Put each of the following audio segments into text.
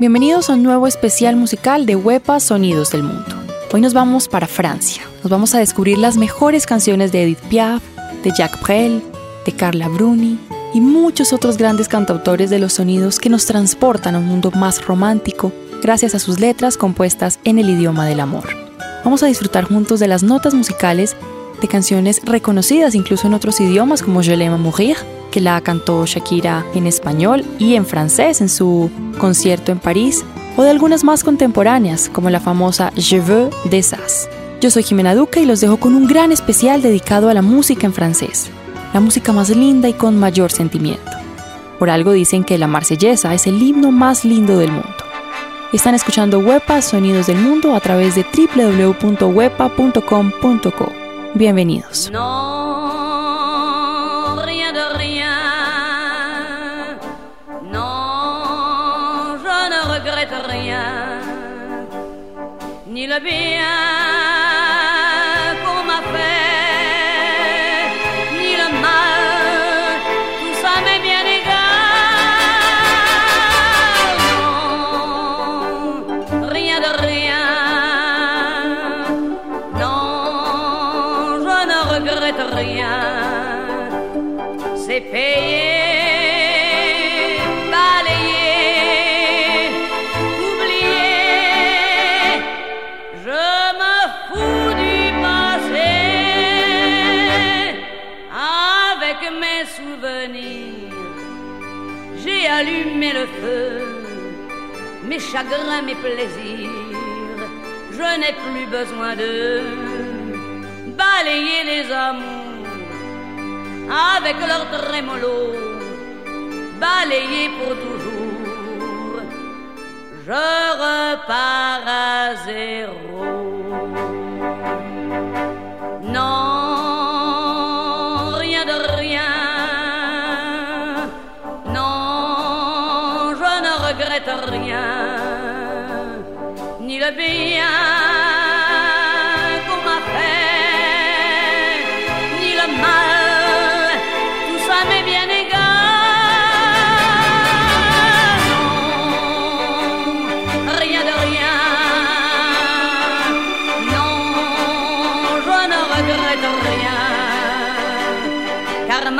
Bienvenidos a un nuevo especial musical de Huepa Sonidos del Mundo. Hoy nos vamos para Francia. Nos vamos a descubrir las mejores canciones de Edith Piaf, de Jacques Brel, de Carla Bruni y muchos otros grandes cantautores de los sonidos que nos transportan a un mundo más romántico gracias a sus letras compuestas en el idioma del amor. Vamos a disfrutar juntos de las notas musicales de canciones reconocidas incluso en otros idiomas como Je l'aime mourir, que la cantó Shakira en español y en francés en su concierto en París, o de algunas más contemporáneas como la famosa Je veux de Sass. Yo soy Jimena Duca y los dejo con un gran especial dedicado a la música en francés, la música más linda y con mayor sentimiento. Por algo dicen que la marsellesa es el himno más lindo del mundo. Están escuchando Huepa Sonidos del Mundo a través de www.wepa.com.co. Bienvenidos. Non, rien de rien. Non, je ne regrette rien. Ni le bien C'est payé, balayé, oublié. Je me fous du passé avec mes souvenirs. J'ai allumé le feu, mes chagrins, mes plaisirs. Je n'ai plus besoin de balayer les amours avec leur trémolo, balayer pour toujours. Je repars à zéro.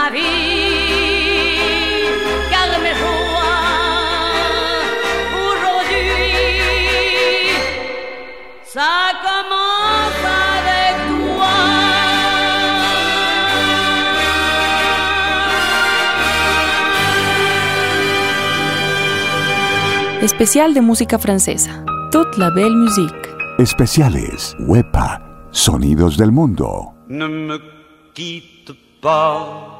Ma vie. Especial de música francesa. Toute la belle musique. Especiales Huepa Sonidos del Mundo. Ne me pas,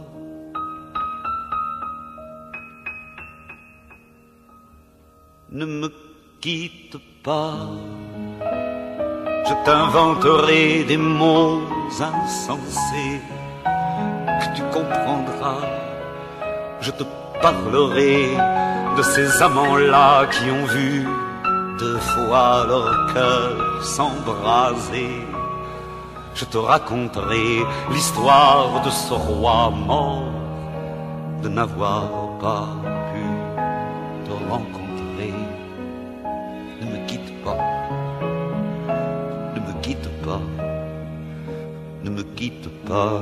Ne me quitte pas, je t'inventerai des mots insensés que tu comprendras. Je te parlerai de ces amants-là qui ont vu deux fois leur cœur s'embraser. je te raconterai l'histoire de ce roi mort, de n'avoir pas pu te rencontrer. Quitte pas,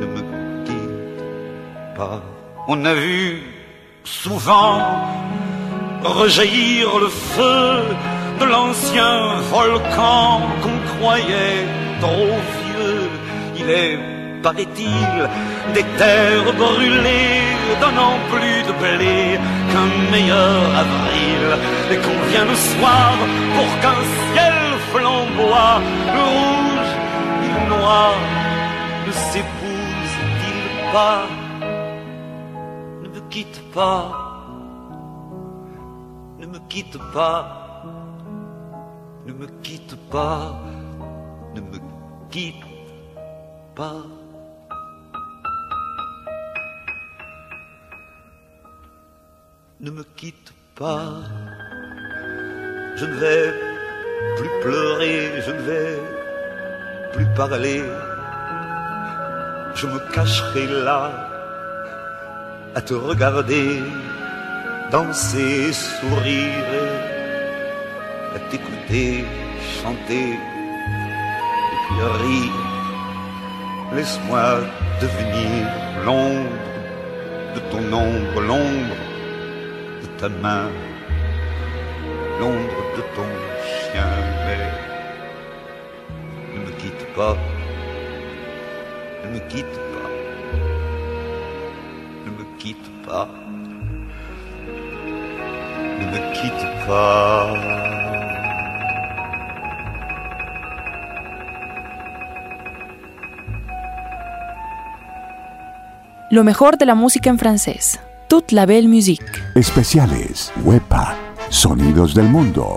ne me quitte pas. On a vu souvent rejaillir le feu de l'ancien volcan qu'on croyait trop vieux. Il est, paraît-il, des terres brûlées, donnant plus de blé qu'un meilleur avril. Et qu'on vient le soir pour qu'un ciel flamboie, ne s'épousent-ils pas Ne me quitte pas, ne me quitte pas ne me quitte pas, ne me quitte pas. Ne me quitte pas, je ne vais plus pleurer, je ne vais plus parler, je me cacherai là à te regarder danser, sourire à t'écouter chanter et puis rire. Laisse-moi devenir l'ombre de ton ombre, l'ombre de ta main, l'ombre de ton chien. Pas, ne me quitte pas, ne me quitte pas, ne me quitte pas. Lo mejor de la música en francés. Toute la belle musique. Especiales. WEPA. Sonidos del mundo.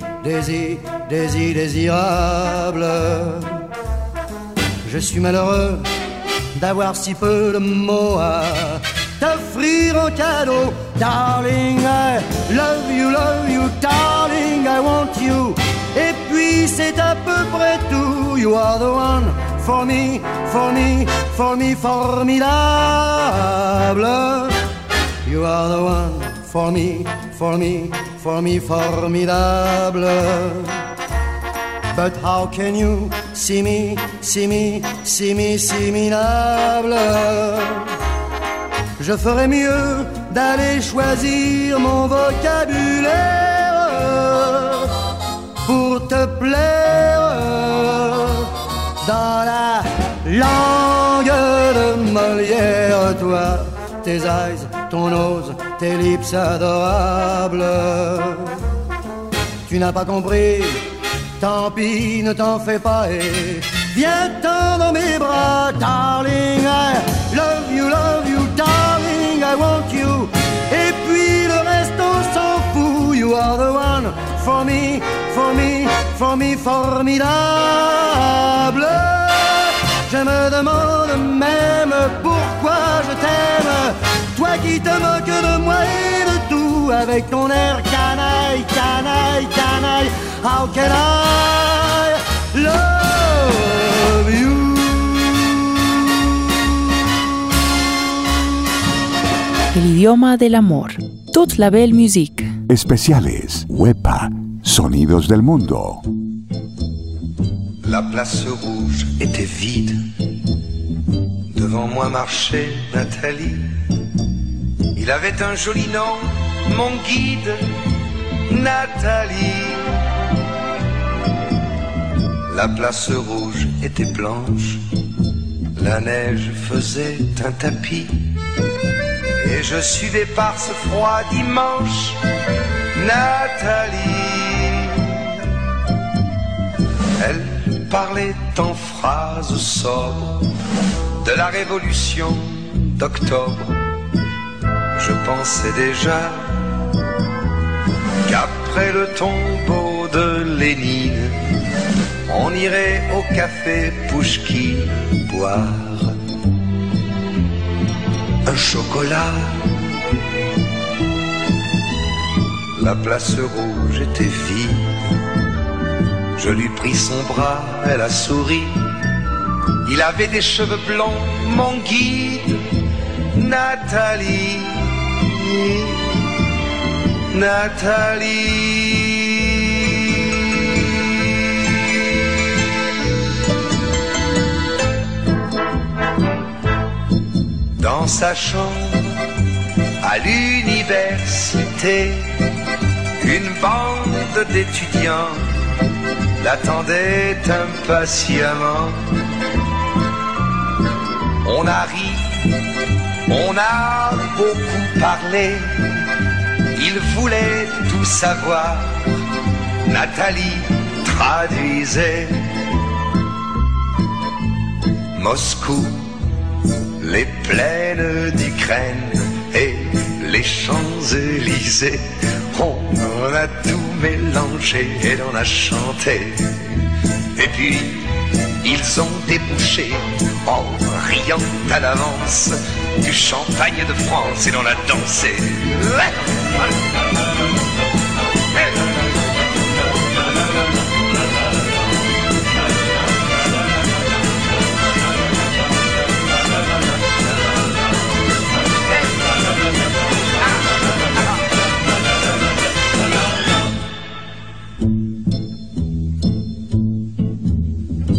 désir, désir, désirable. Je suis malheureux d'avoir si peu de mots à t'offrir en cadeau. Darling, I love you, love you, darling, I want you. Et puis c'est à peu près tout. You are the one for me, for me, for me formidable. You are the one for me, for me, for me formidable. But how can you see me, see me, see me, see me Je ferais mieux d'aller choisir mon vocabulaire pour te plaire dans la langue de Molière, toi, tes eyes, ton nose, tes lips adorables. Tu n'as pas compris, tant pis, ne t'en fais pas et viens-t'en dans mes bras, darling. I love you, love you, darling, I want you. Et puis le reste, on s'en fout, you are the one for me, for me, for me, formidable. Je me demande avec ton air canaille, canaille, canaille. How can I love you? El idioma del amor. Toute la belle musique. Especiales. WEPA. Sonidos del mundo. La place rouge était vide. Devant moi marchait Nathalie. Il avait un joli nom, mon guide, Nathalie. La place rouge était blanche. La neige faisait un tapis. Et je suivais par ce froid dimanche Nathalie. parlait en phrases sobres de la révolution d'octobre. Je pensais déjà qu'après le tombeau de Lénine, on irait au café Pouchki boire un chocolat. La place rouge était vide. Je lui pris son bras, elle a souri. Il avait des cheveux blancs, mon guide, Nathalie. Nathalie. Dans sa chambre, à l'université, une bande d'étudiants l'attendait impatiemment. On a ri, on a beaucoup parlé, il voulait tout savoir. Nathalie traduisait Moscou, les plaines d'Ukraine et les Champs-Élysées. On a tout mélangé et l'on a chanté. Et puis, ils ont débouché en riant à l'avance du champagne de France et l'on a dansé.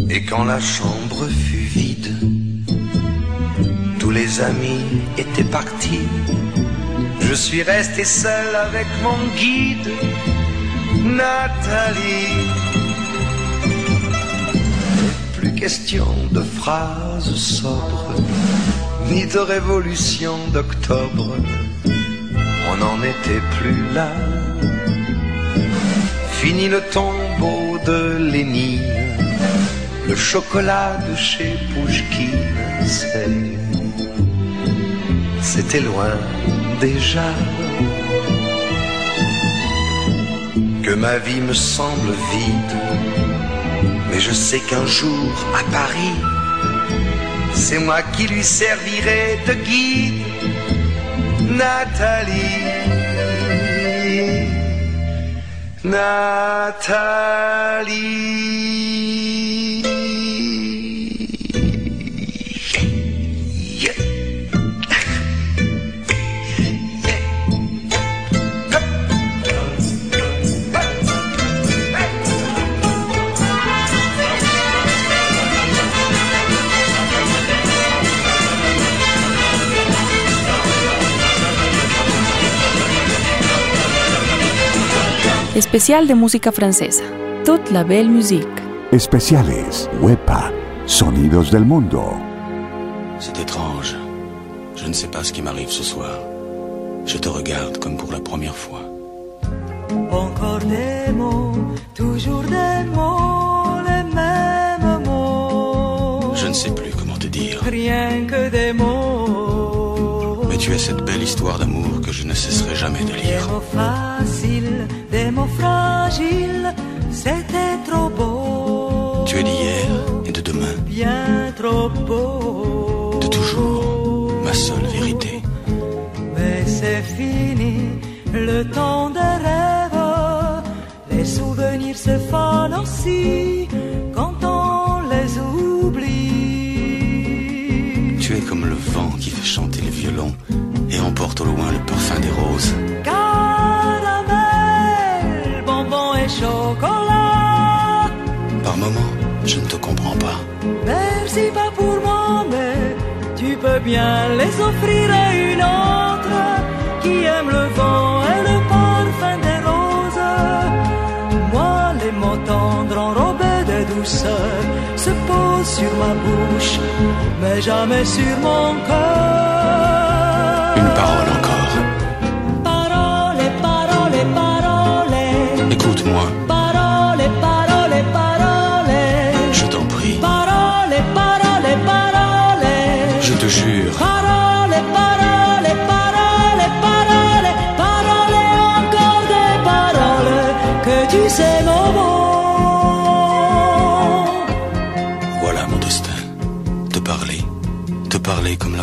Et quand la chambre les amis étaient partis. Je suis resté seul avec mon guide, Nathalie. Plus question de phrases sobres, ni de révolution d'octobre. On n'en était plus là. Fini le tombeau de Lénine le chocolat de chez Pouchkine, c'est- c'était loin déjà. Que ma vie me semble vide, mais je sais qu'un jour à Paris, c'est moi qui lui servirai de guide, Nathalie. Nathalie. Especial de música francesa. Toute la belle musique. Especiales. Huepa. Sonidos del mundo. C'est étrange. Je ne sais pas ce qui m'arrive ce soir. Je te regarde comme pour la première fois. Encore des mots, toujours des mots, les mêmes mots. Je ne sais plus comment te dire. Rien que des mots. Tu es cette belle histoire d'amour que je ne cesserai jamais de Des lire. mots faciles, des mots fragiles, c'était trop beau. Tu es d'hier et de demain, Bien trop beau. de toujours, ma seule vérité. Mais c'est fini, le temps des rêves. Les souvenirs se fanent aussi quand on les oublie. Tu es comme le vent qui fait chanter le violon emporte au loin le parfum des roses. Caramel, bonbons et chocolat. Par moments, je ne te comprends pas. Merci pas pour moi, mais tu peux bien les offrir à une autre qui aime le vent et le parfum des roses. Moi, les mots tendres enrobés de douceur se posent sur ma bouche, mais jamais sur mon cœur parole encore. Parole, parole, parole. Écoute-moi. Parole, parole, parole. Je t'en prie. Parole, parole, parole. Je te jure. Parole, parole, parole, parole. Parole, encore des paroles que tu sais, maman. Voilà mon destin. Te parler, te parler comme la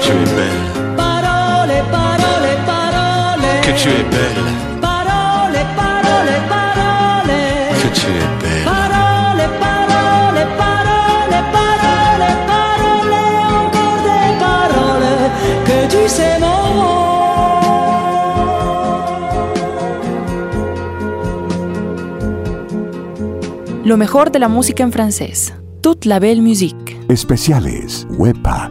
Que tu es belle, Parole, parole, parole. que tu es belle, Parole, parole, parole. que tu es belle. Parole, parole, parole, parole, parole, encore des paroles que tu sais mon. Lo mejor de la música en francés. Toute la belle musique. Especiales. Huepa.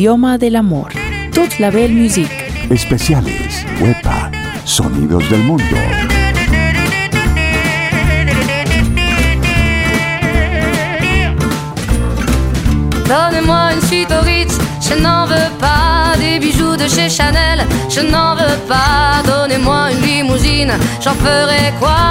Idioma del amor. Toute la belle musique. Especiales. Huepa. Sonidos del mundo. Donne-moi une suite au Ritz, je n'en veux pas. Des bijoux de chez Chanel, je n'en veux pas. Donnez-moi une limousine, j'en ferai quoi?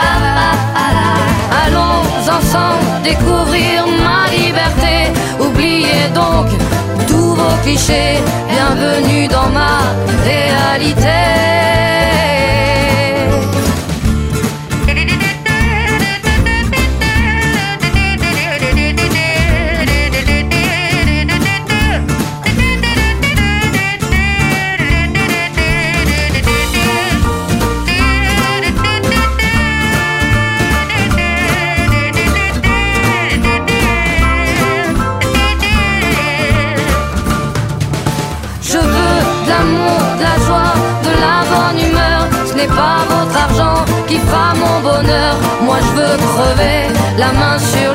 Allons ensemble découvrir ma liberté. Oubliez donc tous vos clichés. Bienvenue dans ma réalité.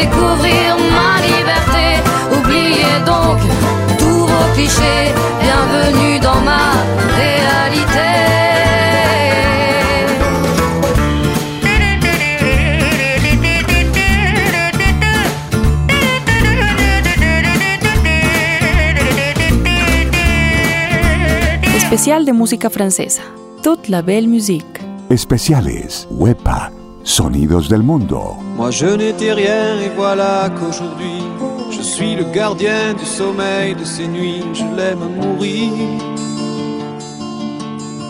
Découvrir ma liberté. Oubliez donc tous vos clichés. Bienvenue dans ma réalité. Especial de música francesa. Toute la belle musique. Especiales. Huepa. Sonidos del mundo. Moi je n'étais rien et voilà qu'aujourd'hui je suis le gardien du sommeil de ces nuits, je l'aime mourir.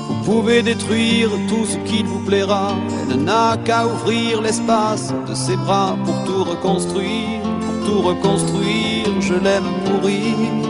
Vous pouvez détruire tout ce qu'il vous plaira, elle n'a qu'à ouvrir l'espace de ses bras pour tout reconstruire, pour tout reconstruire, je l'aime mourir.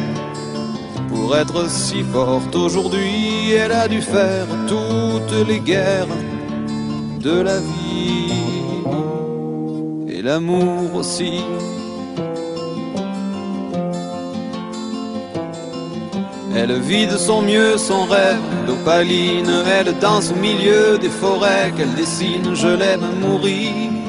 pour être si forte aujourd'hui, elle a dû faire toutes les guerres de la vie et l'amour aussi. Elle vit de son mieux son rêve d'opaline, elle danse au milieu des forêts qu'elle dessine, je l'aime mourir.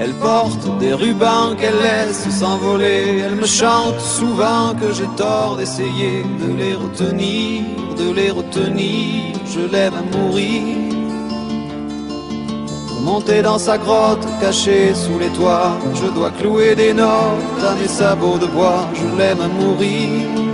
Elle porte des rubans qu'elle laisse s'envoler. Elle me chante souvent que j'ai tort d'essayer de les retenir, de les retenir. Je l'aime à mourir. Monter dans sa grotte cachée sous les toits, je dois clouer des notes à mes sabots de bois. Je l'aime à mourir.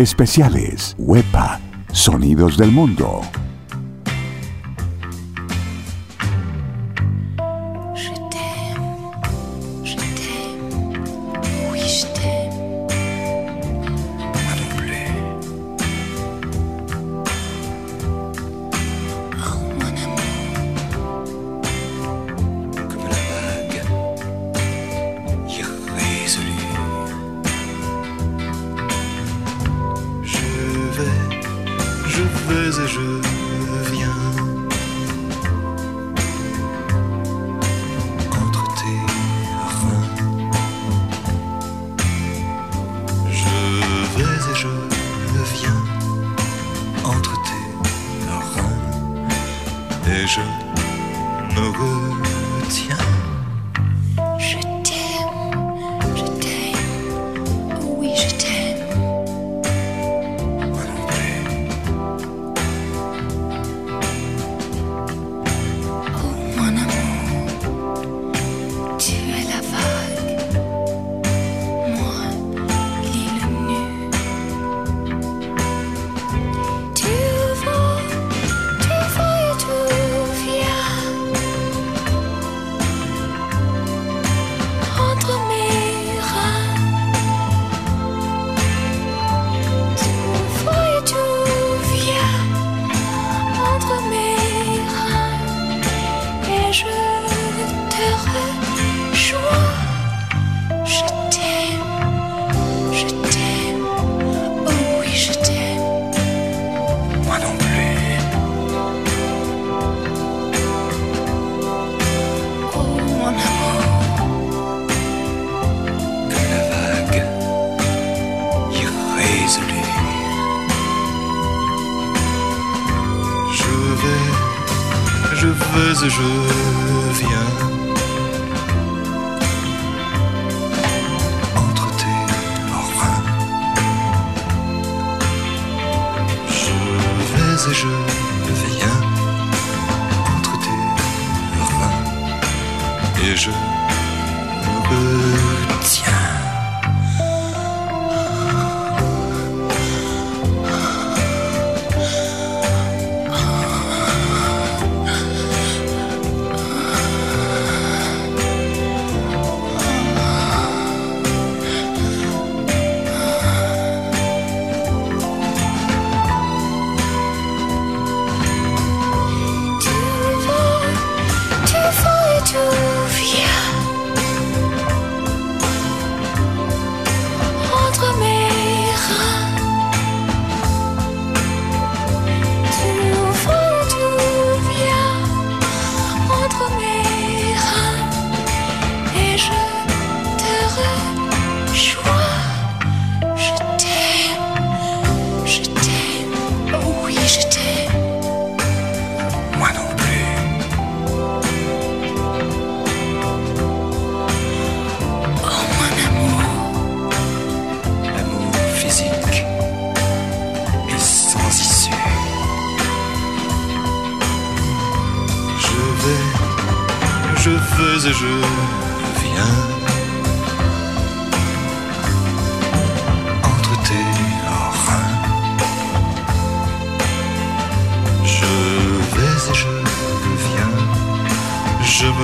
Especiales. Huepa. Sonidos del mundo.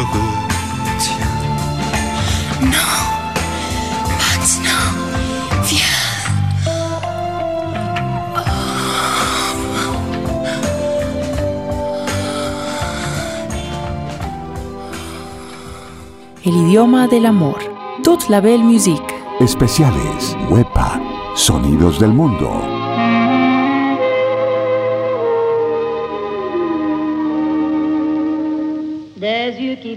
retient. Non, maintenant, viens. Oh. El idioma del amor. Toute la belle musique. Especiales. Wepa. Sonidos del mundo.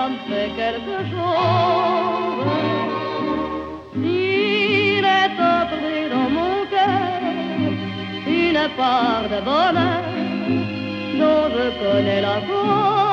ça me fait quelque chose. Il est entré dans mon cœur une part de bonheur dont je connais la cause.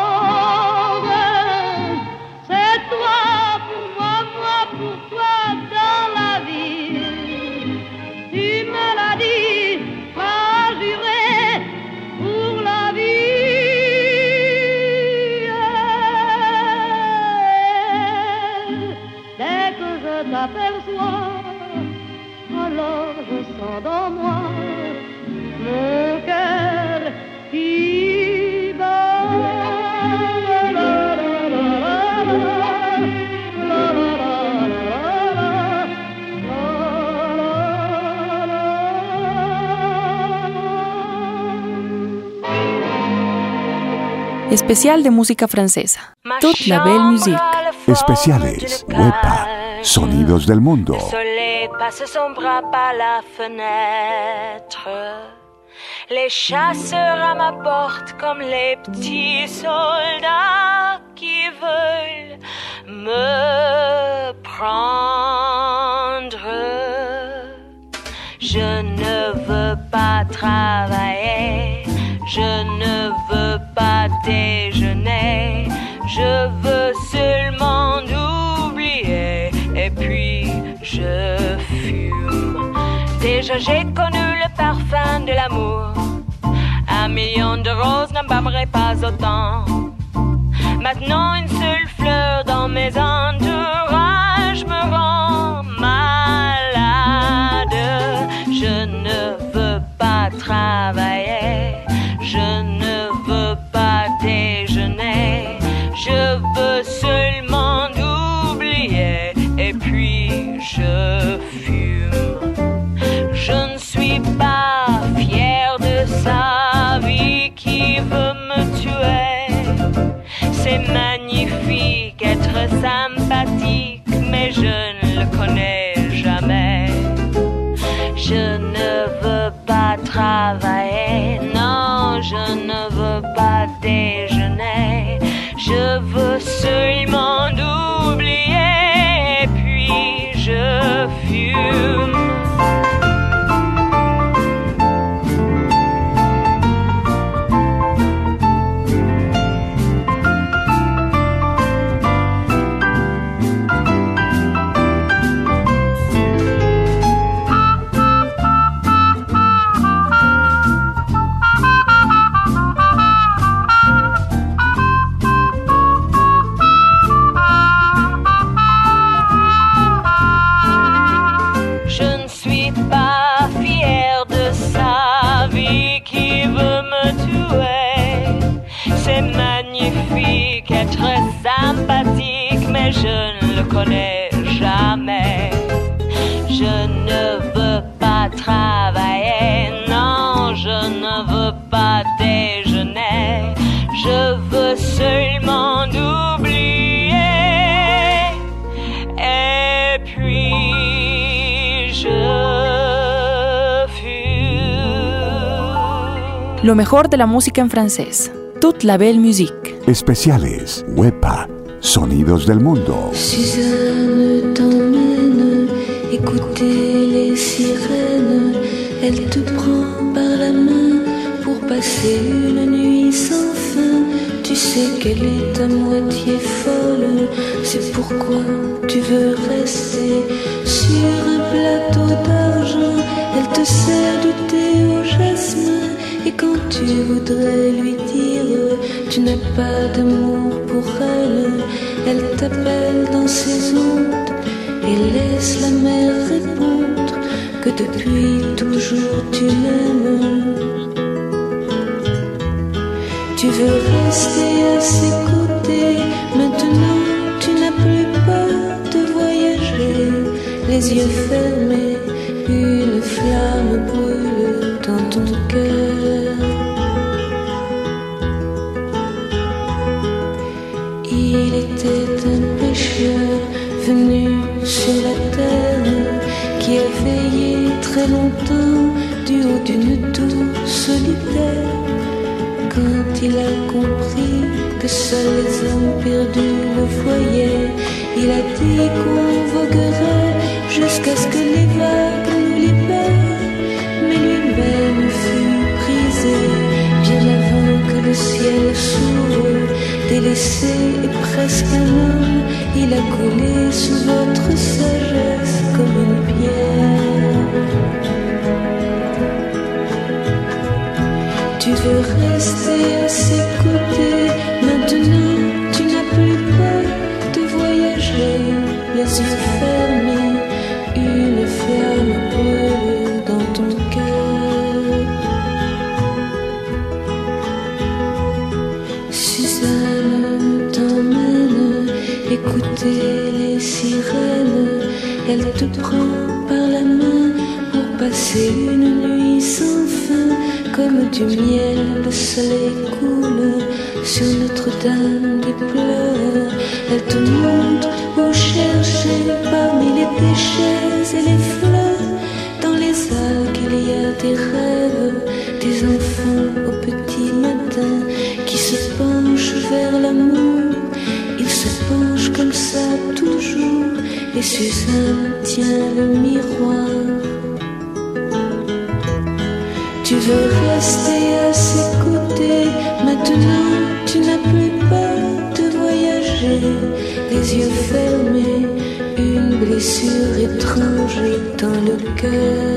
Especial de música francesa. Toute la belle musique. Especiales, Huepa, Sonidos del Mundo. Le soleil passe son bras par la fenêtre. Les chasseurs à ma porte comme les petits soldats qui veulent me prendre. Je ne veux pas travailler, je ne veux pas déjeuner, je veux seulement oublier et puis je fume. Déjà j'ai connu le parfum de l'amour, un million de roses n'embâmerait pas autant. Maintenant une seule fleur dans mes 睡梦。Connais jamais. Je ne veux pas travailler, non, je ne veux pas déjeuner. Je veux seulement oublier. Et puis je fume. Lo mejor de la música en francés. Toute la belle musique. Especiales. Huepa. Sonidos del mundo. Suzanne t'emmène écouter les sirènes. Elle te prend par la main pour passer une nuit sans fin. Tu sais qu'elle est à moitié folle, c'est pourquoi tu veux rester sur un plateau d'argent. Elle te sert du thé au jasmin. Et quand tu voudrais lui dire tu n'as pas d'amour pour elle, elle t'appelle dans ses ondes et laisse la mer répondre que depuis toujours tu l'aimes. Tu veux rester à ses côtés, maintenant tu n'as plus peur de voyager, les yeux fermés, longtemps du haut d'une tour solitaire. Quand il a compris que seuls les hommes perdus le voyaient, il a dit jusqu'à ce que les vagues nous libèrent. Mais lui-même fut brisé bien avant que le ciel s'ouvre. Délaissé et presque un homme, il a collé sous votre sagesse comme une pierre. Tu veux rester à ses côtés, maintenant tu n'as plus peur de voyager, les yeux fermés, une flamme brûle dans ton cœur. Suzanne t'emmène écouter les sirènes, elle te prend par la main pour passer une nuit sans du miel le soleil coule sur Notre-Dame des pleurs. Elle te montre où chercher parmi les déchets et les fleurs. Dans les algues, il y a des rêves, des enfants au petit matin qui se penchent vers l'amour. Ils se penchent comme ça toujours, et Suzanne tient le miroir. Maintenant tu n'as plus de voyager, les yeux fermés, une blessure étrange dans le cœur.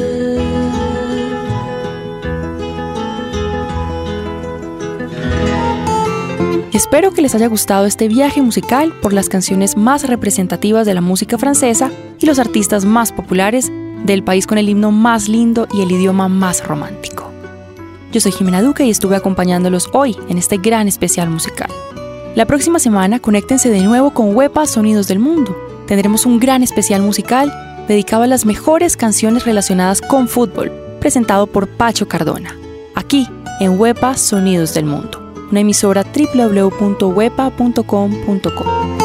Espero que les haya gustado este viaje musical por las canciones más representativas de la música francesa y los artistas más populares del país con el himno más lindo y el idioma más romántico. Yo soy Jimena Duque y estuve acompañándolos hoy en este gran especial musical. La próxima semana conéctense de nuevo con Huepa Sonidos del Mundo. Tendremos un gran especial musical dedicado a las mejores canciones relacionadas con fútbol, presentado por Pacho Cardona, aquí en Huepa Sonidos del Mundo, una emisora www.huepa.com.co.